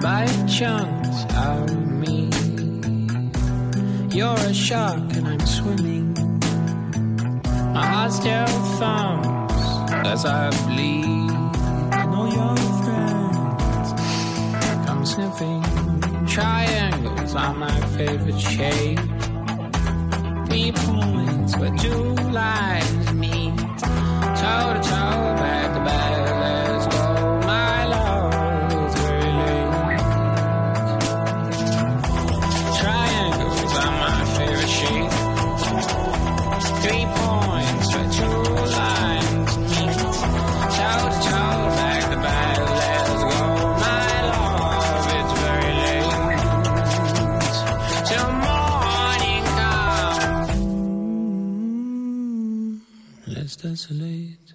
bite chunks of me. You're a shark and I'm swimming. My heart still thumps as I bleed. And all your friends come sniffing. Triangles are my favorite shape. Three points where two Let's desolate.